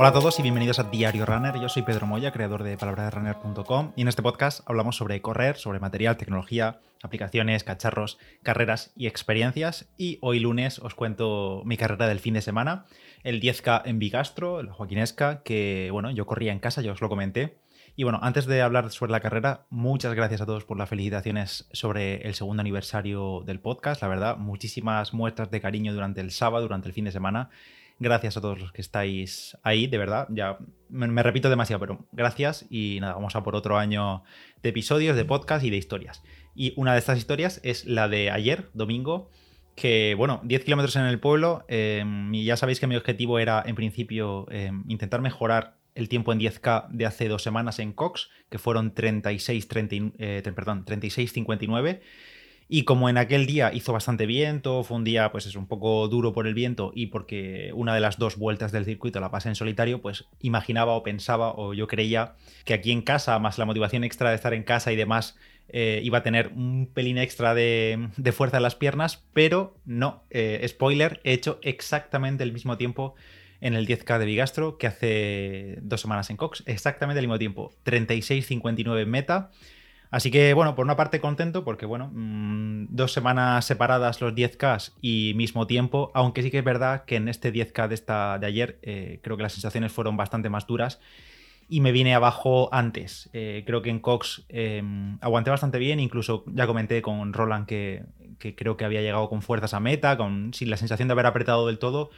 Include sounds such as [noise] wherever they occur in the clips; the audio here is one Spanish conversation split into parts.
Hola a todos y bienvenidos a Diario Runner. Yo soy Pedro Moya, creador de palabraderunner.com y en este podcast hablamos sobre correr, sobre material, tecnología, aplicaciones, cacharros, carreras y experiencias. Y hoy lunes os cuento mi carrera del fin de semana, el 10K en Bigastro, el Joaquinesca, que bueno, yo corría en casa, ya os lo comenté. Y bueno, antes de hablar sobre la carrera, muchas gracias a todos por las felicitaciones sobre el segundo aniversario del podcast. La verdad, muchísimas muestras de cariño durante el sábado, durante el fin de semana. Gracias a todos los que estáis ahí, de verdad. Ya me, repito demasiado, pero gracias. Y nada, vamos a por otro año de episodios, de podcast y de historias. Y una de estas historias es la de ayer, domingo, que bueno, 10 kilómetros en el pueblo. Em, y ya sabéis que mi objetivo era, en principio, em, intentar mejorar el tiempo en 10K de hace dos semanas en Cox, que fueron 36, 30, eh, perdón, 36 59. Y como en aquel día hizo bastante viento, fue un día pues es un poco duro por el viento y porque una de las dos vueltas del circuito la pasé en solitario, pues imaginaba o pensaba o yo creía que aquí en casa, más la motivación extra de estar en casa y demás, eh, iba a tener un pelín extra de, fuerza en las piernas, pero no, eh, spoiler, he hecho exactamente el mismo tiempo en el 10K de Bigastro que hace dos semanas en Cox, exactamente el mismo tiempo, 36.59 meta. Así que, bueno, por una parte contento porque, bueno, mm, dos semanas separadas los 10K y mismo tiempo, aunque sí que es verdad que en este 10K de, esta, de ayer eh, creo que las sensaciones fueron bastante más duras y me vine abajo antes. Eh, creo que en Cox em, aguanté bastante bien, incluso ya comenté con Roland que, que, creo que había llegado con fuerzas a meta, con, sin la sensación de haber apretado del todo.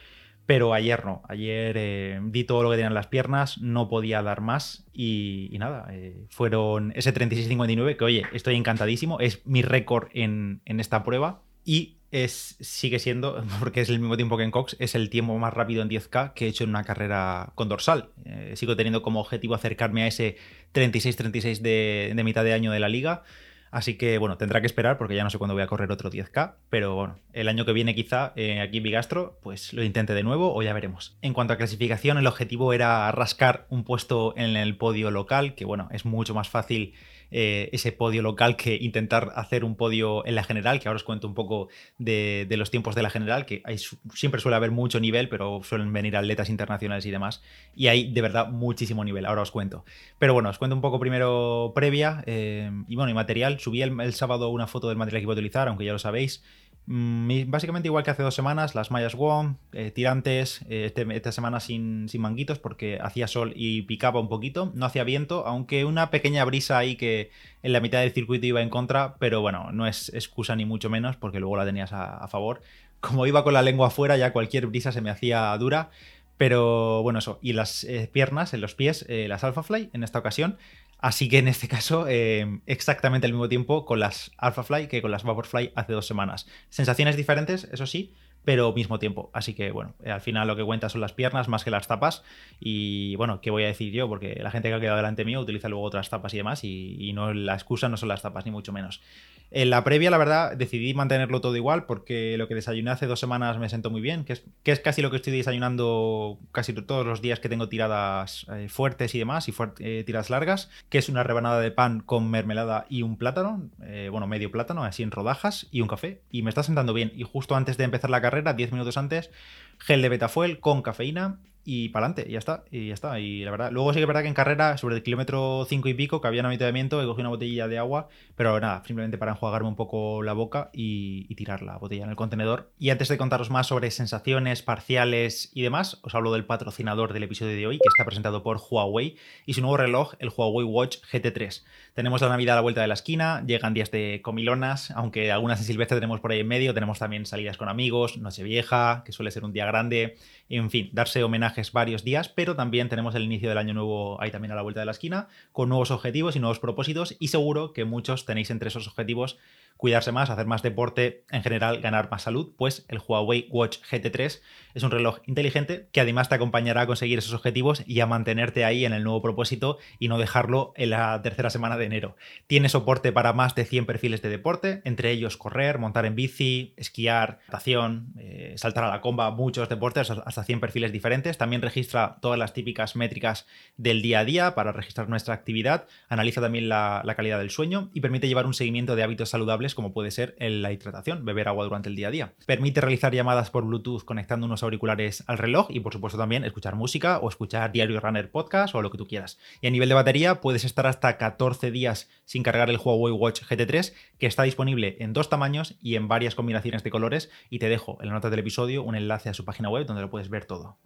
Pero ayer no, ayer eh, di todo lo que tenían las piernas, no podía dar más y, nada, eh, fueron ese 36-59 que oye, estoy encantadísimo, es mi récord en, esta prueba y es, sigue siendo, [laughs] porque es el mismo tiempo que en Cox, es el tiempo más rápido en 10K que he hecho en una carrera con dorsal. Eh, sigo teniendo como objetivo acercarme a ese 36-36 de, de mitad de año de la liga. Así que bueno, tendrá que esperar porque ya no sé cuándo voy a correr otro 10K, pero bueno, el año que viene quizá eh, aquí en Bigastro, pues lo intente de nuevo o ya veremos. En cuanto a clasificación, el objetivo era rascar un puesto en el podio local, que bueno, es mucho más fácil eh, ese podio local que intentar hacer un podio en la general, que ahora os cuento un poco de, los tiempos de la general, que siempre suele haber mucho nivel, pero suelen venir atletas internacionales y demás, y hay de verdad muchísimo nivel, ahora os cuento. Pero bueno, os cuento un poco primero previa, eh, y bueno, y material, subí el, el sábado una foto del material que iba a utilizar, aunque ya lo sabéis, básicamente igual que hace dos semanas, las mallas WOM, eh, tirantes, eh, este, esta semana sin, sin, manguitos porque hacía sol y picaba un poquito, no hacía viento, aunque una pequeña brisa ahí que en la mitad del circuito iba en contra, pero bueno, no es excusa ni mucho menos porque luego la tenías a, favor. Como iba con la lengua afuera, ya cualquier brisa se me hacía dura. Pero bueno, eso. Y las eh, piernas, en los pies, las Alpha Fly en esta ocasión. Así que en este caso, eh, exactamente al mismo tiempo con las Alphafly que con las Vaporfly hace dos semanas. Sensaciones diferentes, eso sí, pero mismo tiempo. Así que bueno, eh, al final lo que cuenta son las piernas más que las tapas. Y bueno, ¿qué voy a decir yo? Porque la gente que ha quedado delante mío utiliza luego otras tapas y demás, y, y no la excusa no son las tapas, ni mucho menos. En la previa, la verdad, decidí mantenerlo todo igual porque lo que desayuné hace dos semanas me sentó muy bien, que es, que es casi lo que estoy desayunando casi todos los días que tengo tiradas eh, fuertes y demás, y eh, tiradas largas, que es una rebanada de pan con mermelada y un plátano, eh, bueno, medio plátano, así en rodajas, y un café. Y me está sentando bien. Y justo antes de empezar la carrera, 10 minutos antes, gel de betafuel con cafeína y para adelante, y ya está, y ya está. Y la verdad, luego sí que es verdad que en carrera, sobre el kilómetro 5 y pico, que había un avituallamiento, he cogido una botellilla de agua, pero nada, simplemente para enjuagarme un poco la boca y, tirar la botella en el contenedor. Y antes de contaros más sobre sensaciones parciales y demás, os hablo del patrocinador del episodio de hoy, que está presentado por Huawei, y su nuevo reloj, el Huawei Watch GT3. Tenemos la Navidad a la vuelta de la esquina, llegan días de comilonas, aunque algunas en Silvestre tenemos por ahí en medio, tenemos también salidas con amigos, Nochevieja, que suele ser un día grande, en fin, darse homenajes varios días, pero también tenemos el inicio del año nuevo ahí también a la vuelta de la esquina, con nuevos objetivos y nuevos propósitos, y seguro que muchos tenéis entre esos objetivos cuidarse más, hacer más deporte, en general ganar más salud, pues el Huawei Watch GT3 es un reloj inteligente que además te acompañará a conseguir esos objetivos y a mantenerte ahí en el nuevo propósito y no dejarlo en la tercera semana de enero. Tiene soporte para más de 100 perfiles de deporte, entre ellos correr, montar en bici, esquiar, natación, eh, saltar a la comba, muchos deportes, hasta 100 perfiles diferentes. También registra todas las típicas métricas del día a día para registrar nuestra actividad, analiza también la calidad del sueño y permite llevar un seguimiento de hábitos saludables como puede ser la hidratación, beber agua durante el día a día. Permite realizar llamadas por Bluetooth conectando unos auriculares al reloj y por supuesto también escuchar música o escuchar Diario Runner Podcast o lo que tú quieras. Y a nivel de batería puedes estar hasta 14 días sin cargar el Huawei Watch GT3 que está disponible en dos tamaños y en varias combinaciones de colores y te dejo en la nota del episodio un enlace a su página web donde lo puedes ver todo.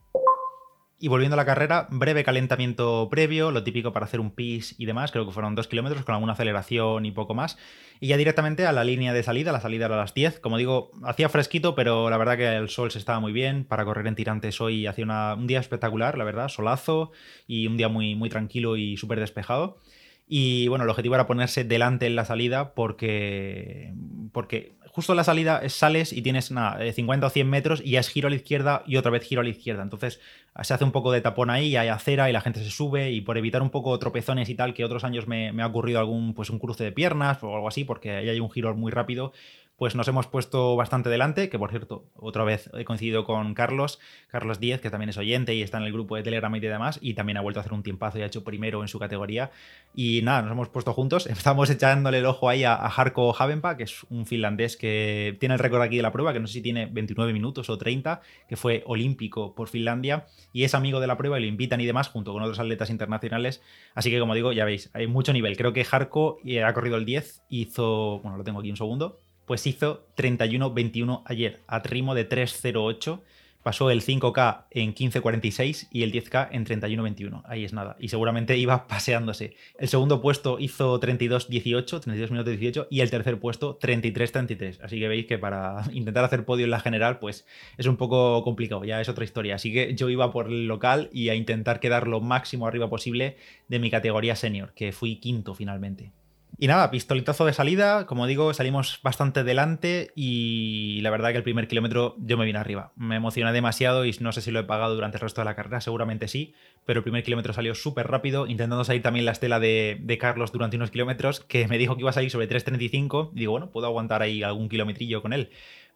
Y volviendo a la carrera, breve calentamiento previo, lo típico para hacer un pis y demás, creo que fueron dos kilómetros con alguna aceleración y poco más. Y ya directamente a la línea de salida, la salida era a las 10. Como digo, hacía fresquito, pero la verdad que el sol se estaba muy bien. Para correr en tirantes hoy hacía un día espectacular, la verdad, solazo y un día muy, muy tranquilo y súper despejado. Y bueno, el objetivo era ponerse delante en la salida porque, porque justo en la salida sales y tienes nada, 50 o 100 metros y ya es giro a la izquierda y otra vez giro a la izquierda. Entonces se hace un poco de tapón ahí, hay acera y la gente se sube y por evitar un poco tropezones y tal, que otros años me, me ha ocurrido algún pues un cruce de piernas o algo así, porque ahí hay un giro muy rápido, pues nos hemos puesto bastante delante, que por cierto, otra vez he coincidido con Carlos, Carlos Díez, que también es oyente y está en el grupo de Telegram y demás, y también ha vuelto a hacer un tiempazo y ha hecho primero en su categoría. Y nada, nos hemos puesto juntos, [laughs] estamos echándole el ojo ahí a, a Harko Havenpa, que es un finlandés que tiene el récord aquí de la prueba, que no sé si tiene 29 minutos o 30, que fue olímpico por Finlandia, y es amigo de la prueba y lo invitan y demás, junto con otros atletas internacionales. Así que como digo, ya veis, hay mucho nivel. Creo que Harko eh, ha corrido el 10, hizo, bueno, lo tengo aquí un segundo, pues hizo 31-21 ayer, a ritmo de 3.08. Pasó el 5K en 15.46 y el 10K en 31.21. Ahí es nada. Y seguramente [laughs] iba paseándose. El segundo puesto hizo 32.18, 32 minutos 18, y el tercer puesto 33.33. Así que veis que para [laughs] intentar hacer podio en la general, pues es un poco complicado. Ya es otra historia. Así que yo iba por el local y a intentar quedar lo máximo arriba posible de mi categoría senior, que fui quinto finalmente. Y nada, pistoletazo de salida, como digo, salimos bastante delante y la verdad que el primer kilómetro yo me vine arriba. Me emocioné demasiado y no sé si lo he pagado durante el resto de la carrera, seguramente sí, pero el primer kilómetro salió súper rápido, intentando salir también la estela de, Carlos durante unos kilómetros, que me dijo que iba a salir sobre 3.35 y digo, bueno, puedo aguantar ahí algún kilometrillo con él.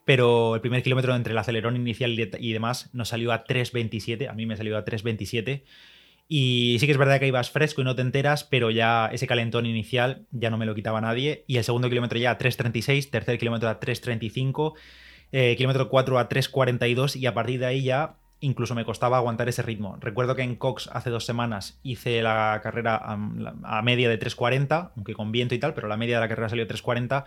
Pero el primer kilómetro entre el acelerón inicial y demás nos salió a 3.27, a mí me salió a 3.27 y sí que es verdad que ibas fresco y no te enteras, pero ya ese calentón inicial ya no me lo quitaba nadie. Y el segundo kilómetro ya a 3.36, tercer kilómetro a 3.35, eh, kilómetro 4 a 3.42 y a partir de ahí ya incluso me costaba aguantar ese ritmo. Recuerdo que en Cox hace dos semanas hice la carrera a, media de 3.40, aunque con viento y tal, pero la media de la carrera salió 3.40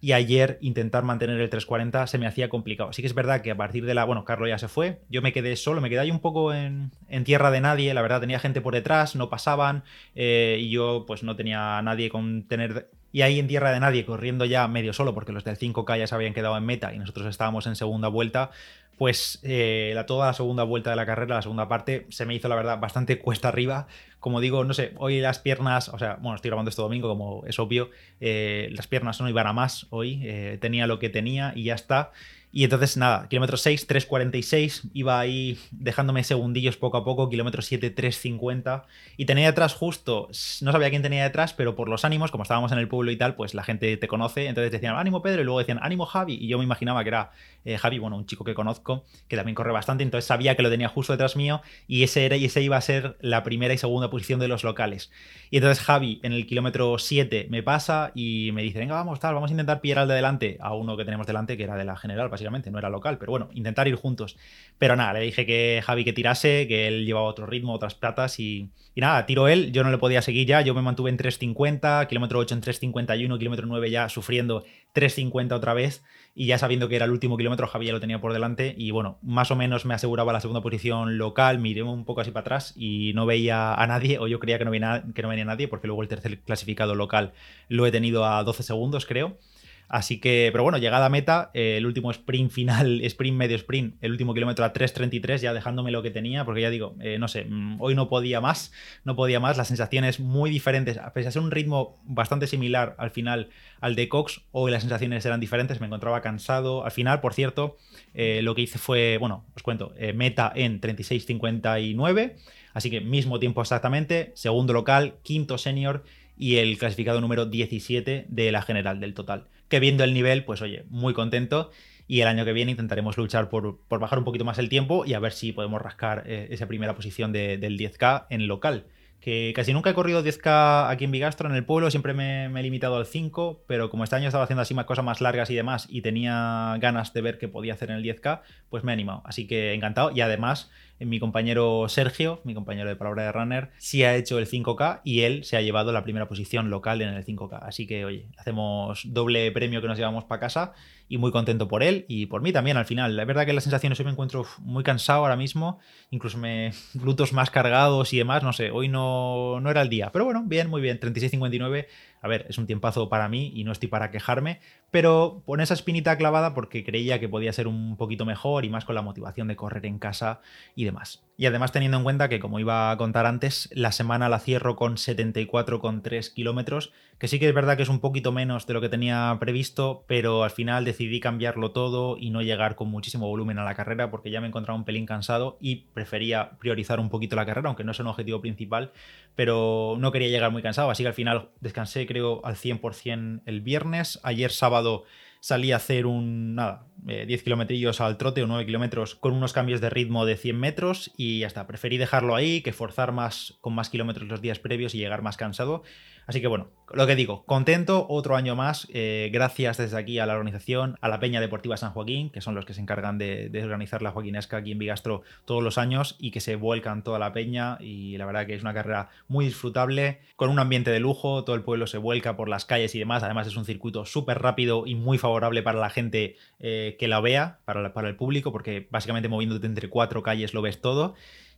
y ayer intentar mantener el 340 se me hacía complicado. Así que es verdad que a partir de la... Bueno, Carlos ya se fue, yo me quedé solo, me quedé ahí un poco en, tierra de nadie, la verdad tenía gente por detrás, no pasaban eh, y yo pues no tenía nadie con tener... Y ahí en tierra de nadie, corriendo ya medio solo, porque los del 5K ya se habían quedado en meta y nosotros estábamos en segunda vuelta, pues eh, la, toda la segunda vuelta de la carrera, la segunda parte, se me hizo la verdad bastante cuesta arriba. Como digo, no sé, hoy las piernas, o sea, bueno, estoy grabando esto domingo, como es obvio, eh, las piernas no iban a más hoy, eh, tenía lo que tenía y ya está. Y entonces, nada, kilómetro 6, 3.46, iba ahí dejándome segundillos poco a poco, kilómetro 7, 3.50. Y tenía detrás justo, no sabía quién tenía detrás, pero por los ánimos, como estábamos en el pueblo y tal, pues la gente te conoce. Entonces decían, ánimo Pedro, y luego decían, ánimo Javi. Y yo me imaginaba que era eh, Javi, bueno, un chico que conozco, que también corre bastante, entonces sabía que lo tenía justo detrás mío y ese, era, y ese iba a ser la primera y segunda posición de los locales. Y entonces Javi en el kilómetro 7 me pasa y me dice, venga, vamos, tal, vamos a intentar pillar al de delante, a uno que tenemos delante, que era de la general, básicamente no era local, pero bueno, intentar ir juntos. Pero nada, le dije que Javi que tirase, que él llevaba otro ritmo, otras platas y, nada, tiró él, yo no le podía seguir ya, yo me mantuve en 3.50, kilómetro 8 en 3.51, kilómetro 9 ya sufriendo 3.50 otra vez y ya sabiendo que era el último kilómetro, Javi ya lo tenía por delante y bueno, más o menos me aseguraba la segunda posición local, miré un poco así para atrás y no veía a nadie o yo creía que no venía, que no venía nadie porque luego el tercer clasificado local lo he tenido a 12 segundos creo. Así que, pero bueno, llegada a meta, eh, el último sprint final, [laughs] sprint medio sprint, el último kilómetro a 3.33, ya dejándome lo que tenía, porque ya digo, eh, no sé, mm, hoy no podía más, no podía más, las sensaciones muy diferentes, a pesar de ser un ritmo bastante similar al final al de Cox, hoy las sensaciones eran diferentes, me encontraba cansado. Al final, por cierto, eh, lo que hice fue, bueno, os cuento, meta en 36.59, así que mismo tiempo exactamente, segundo local, quinto senior y el clasificado número 17 de la general del total que viendo el nivel, pues oye, muy contento. Y el año que viene intentaremos luchar por, bajar un poquito más el tiempo y a ver si podemos rascar eh, esa primera posición del 10K en local que casi nunca he corrido 10K aquí en Bigastro, en el pueblo, siempre me, he limitado al 5, pero como este año estaba haciendo así más cosas más largas y demás y tenía ganas de ver qué podía hacer en el 10K, pues me he animado. Así que encantado y además mi compañero Sergio, mi compañero de palabra de runner, sí ha hecho el 5K y él se ha llevado la primera posición local en el 5K. Así que, oye, hacemos doble premio que nos llevamos para casa y muy contento por él y por mí también al final. La verdad que las sensaciones hoy me encuentro muy cansado ahora mismo, incluso me [laughs] glutos más cargados y demás, no sé, hoy no, no era el día. Pero bueno, bien, muy bien, 36.59 a ver, es un tiempazo para mí y no estoy para quejarme, pero pon esa espinita clavada porque creía que podía ser un poquito mejor y más con la motivación de correr en casa y demás. Y además teniendo en cuenta que, como iba a contar antes, la semana la cierro con 74,3 kilómetros, que sí que es verdad que es un poquito menos de lo que tenía previsto, pero al final decidí cambiarlo todo y no llegar con muchísimo volumen a la carrera porque ya me encontraba un pelín cansado y prefería priorizar un poquito la carrera, aunque no es un objetivo principal, pero no quería llegar muy cansado, así que al final descansé creo al 100% el viernes, ayer sábado salí a hacer un, nada, 10 eh, kilometrillos al trote o 9 kilómetros con unos cambios de ritmo de 100 metros y ya está. Preferí dejarlo ahí que forzar más con más kilómetros los días previos y llegar más cansado. Así que bueno, lo que digo, contento otro año más, eh, gracias desde aquí a la organización, a la Peña Deportiva San Joaquín, que son los que se encargan de, organizar la Joaquinesca aquí en Bigastro todos los años y que se vuelcan toda la peña y la verdad que es una carrera muy disfrutable, con un ambiente de lujo, todo el pueblo se vuelca por las calles y demás, además es un circuito súper rápido y muy favorable para la gente eh, que la vea, para, para el público, porque básicamente moviéndote entre cuatro calles lo ves todo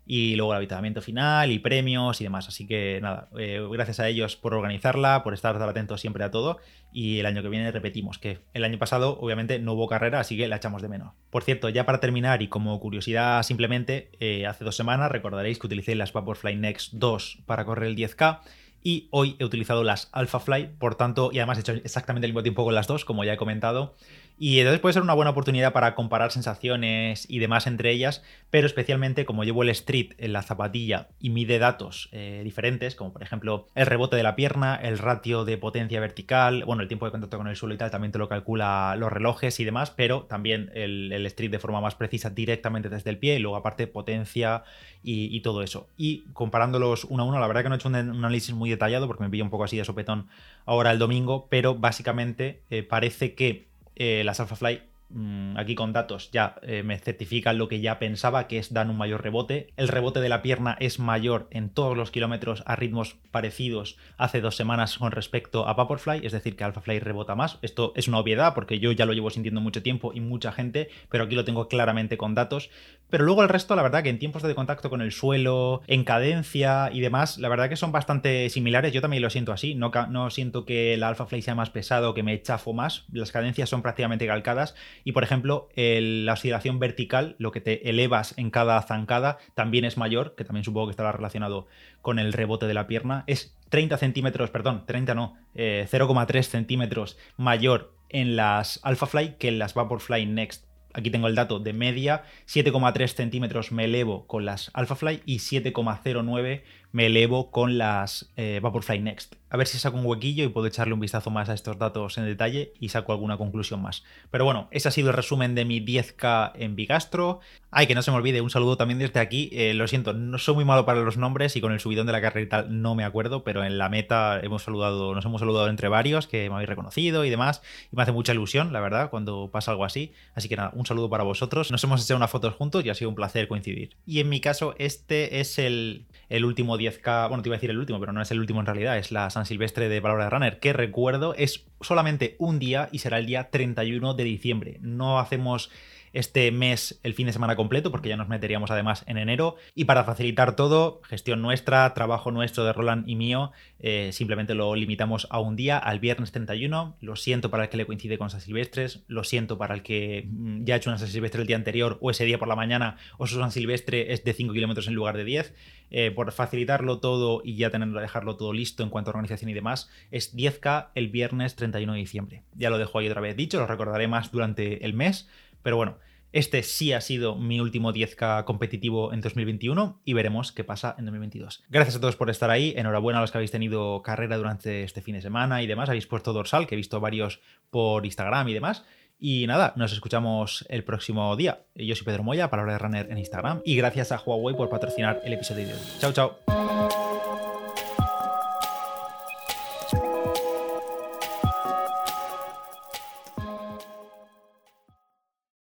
y luego el habitamiento final y premios y demás. Así que nada, eh, gracias a ellos por organizarla, por estar atentos siempre a todo. Y el año que viene repetimos que el año pasado obviamente no hubo carrera, así que la echamos de menos. Por cierto, ya para terminar y como curiosidad simplemente, eh, hace dos semanas recordaréis que utilicé las Vaporfly Next 2 para correr el 10K y hoy he utilizado las AlphaFly, por tanto, y además he hecho exactamente el mismo tiempo con las dos, como ya he comentado, y entonces puede ser una buena oportunidad para comparar sensaciones y demás entre ellas, pero especialmente como llevo el Street en la zapatilla y mide datos eh, diferentes, como por ejemplo el rebote de la pierna, el ratio de potencia vertical, bueno, el tiempo de contacto con el suelo y tal, también te lo calcula los relojes y demás, pero también el, Street de forma más precisa directamente desde el pie y luego aparte potencia y, todo eso. Y comparándolos uno a uno, la verdad que no he hecho un, análisis muy detallado porque me pilla un poco así de sopetón ahora el domingo, pero básicamente eh, parece que eh, las AlphaFly Mm, aquí con datos ya eh, me certifican lo que ya pensaba, que es dan un mayor rebote. El rebote de la pierna es mayor en todos los kilómetros a ritmos parecidos hace dos semanas con respecto a Vaporfly, es decir, que AlphaFly rebota más. Esto es una obviedad porque yo ya lo llevo sintiendo mucho tiempo y mucha gente, pero aquí lo tengo claramente con datos. Pero luego el resto, la verdad que en tiempos de contacto con el suelo, en cadencia y demás, la verdad que son bastante similares. Yo también lo siento así, no, siento que el AlphaFly sea más pesado, que me chafo más. Las cadencias son prácticamente calcadas y por ejemplo, la oscilación vertical, lo que te elevas en cada zancada, también es mayor, que también supongo que estará relacionado con el rebote de la pierna. Es 30 centímetros, perdón, 30 no, 0,3 eh, centímetros mayor en las AlphaFly que en las Vaporfly Next. Aquí tengo el dato de media, 7,3 centímetros me elevo con las AlphaFly y 7,09 me elevo con las eh, Vaporfly Next a ver si saco un huequillo y puedo echarle un vistazo más a estos datos en detalle y saco alguna conclusión más. Pero bueno, ese ha sido el resumen de mi 10K en Bigastro. Ay, que no se me olvide, un saludo también desde aquí. Eh, lo siento, no soy muy malo para los nombres y con el subidón de la carrera y tal no me acuerdo, pero en la meta hemos saludado, nos hemos saludado entre varios que me habéis reconocido y demás. Y me hace mucha ilusión, la verdad, cuando pasa algo así. Así que nada, un saludo para vosotros. Nos hemos hecho unas fotos juntos y ha sido un placer coincidir. Y en mi caso, este es el, el último 10K, bueno, te iba a decir el último, pero no es el último en realidad, es la San Silvestre de Palabra de Runner, que recuerdo es solamente un día y será el día 31 de diciembre. No hacemos este mes el fin de semana completo, porque ya nos meteríamos además en enero. Y para facilitar todo, gestión nuestra, trabajo nuestro de Roland y mío, eh, simplemente lo limitamos a un día, al viernes 31. Lo siento para el que le coincide con San Silvestres, lo siento para el que mm, ya ha hecho una San Silvestre el día anterior o ese día por la mañana, o su San Silvestre es de 5 kilómetros en lugar de 10. Eh, por facilitarlo todo y ya tenerlo, dejarlo todo listo en cuanto a organización y demás, es 10K el viernes 31 de diciembre. Ya lo dejo ahí otra vez dicho, lo recordaré más durante el mes, pero bueno, este sí ha sido mi último 10K competitivo en 2021 y veremos qué pasa en 2022. Gracias a todos por estar ahí. Enhorabuena a los que habéis tenido carrera durante este fin de semana y demás. Habéis puesto dorsal, que he visto varios por Instagram y demás. Y nada, nos escuchamos el próximo día. Yo soy Pedro Moya, palabra de runner en Instagram. Y gracias a Huawei por patrocinar el episodio de hoy. Chao, chao.